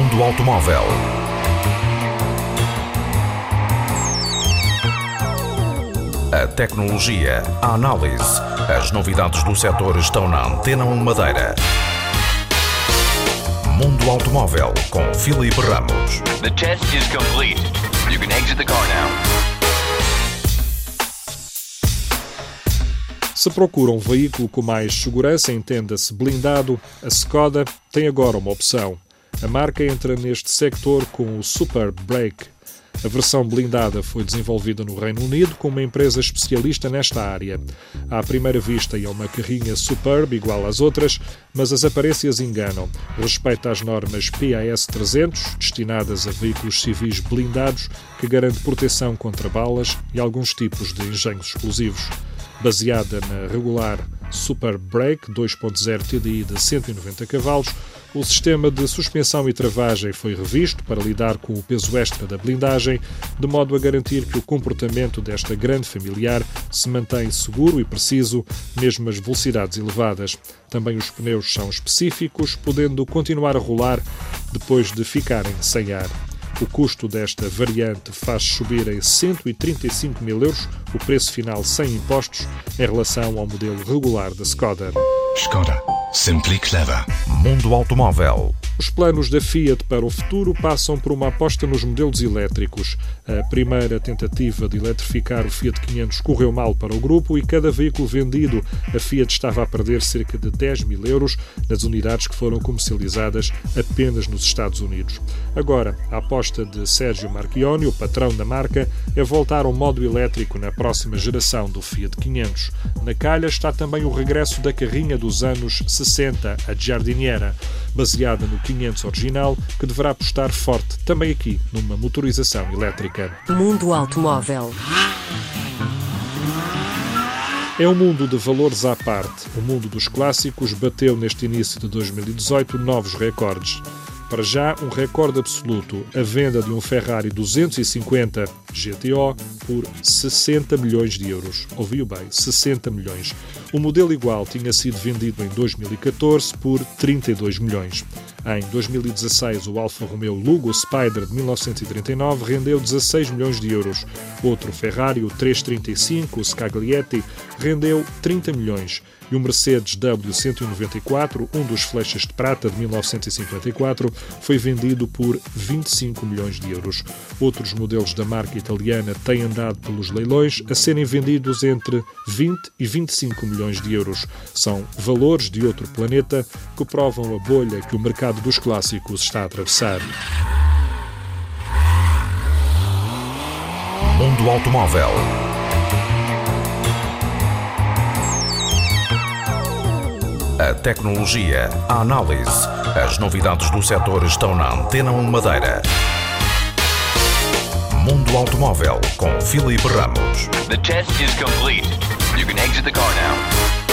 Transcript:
automóvel. A tecnologia, a análise, as novidades do setor estão na Antena 1 Madeira. Mundo Automóvel com Filipe Ramos. The test is complete. You can exit the car now. Se procura um veículo com mais segurança, entenda-se blindado, a Skoda tem agora uma opção. A marca entra neste sector com o Super Brake. A versão blindada foi desenvolvida no Reino Unido com uma empresa especialista nesta área. À primeira vista é uma carrinha Superb igual às outras, mas as aparências enganam. Respeita às normas PAS 300, destinadas a veículos civis blindados, que garante proteção contra balas e alguns tipos de engenhos explosivos baseada na regular Super Brake 2.0 TDI de 190 cavalos, o sistema de suspensão e travagem foi revisto para lidar com o peso extra da blindagem, de modo a garantir que o comportamento desta grande familiar se mantém seguro e preciso, mesmo às velocidades elevadas. Também os pneus são específicos, podendo continuar a rolar depois de ficarem sem ar. O custo desta variante faz subir em 135 mil euros o preço final sem impostos em relação ao modelo regular da Skoda. Skoda. Simply clever. Mundo Automóvel. Os planos da Fiat para o futuro passam por uma aposta nos modelos elétricos. A primeira tentativa de eletrificar o Fiat 500 correu mal para o grupo e cada veículo vendido, a Fiat estava a perder cerca de 10 mil euros nas unidades que foram comercializadas apenas nos Estados Unidos. Agora, a aposta de Sérgio Marchioni, o patrão da marca, é voltar ao modo elétrico na próxima geração do Fiat 500. Na calha está também o regresso da carrinha dos anos 60, a Giardiniera, baseada no 500 original, que deverá apostar forte também aqui numa motorização elétrica. Mundo Automóvel. É um mundo de valores à parte. O mundo dos clássicos bateu neste início de 2018 novos recordes. Para já, um recorde absoluto: a venda de um Ferrari 250 GTO por 60 milhões de euros. Ouviu bem, 60 milhões. O modelo igual tinha sido vendido em 2014 por 32 milhões. Em 2016, o Alfa Romeo Lugo Spider de 1939 rendeu 16 milhões de euros. Outro Ferrari, o 335, o Scaglietti, rendeu 30 milhões. E o Mercedes W194, um dos flechas de prata de 1954, foi vendido por 25 milhões de euros. Outros modelos da marca italiana têm andado pelos leilões a serem vendidos entre 20 e 25 milhões de euros. São valores de outro planeta que provam a bolha que o mercado dos clássicos está a atravessar. Mundo Automóvel. A tecnologia, a análise, as novidades do setor estão na Antena 1 Madeira. Mundo Automóvel com Filipe Ramos. The test is complete. You can exit the car now.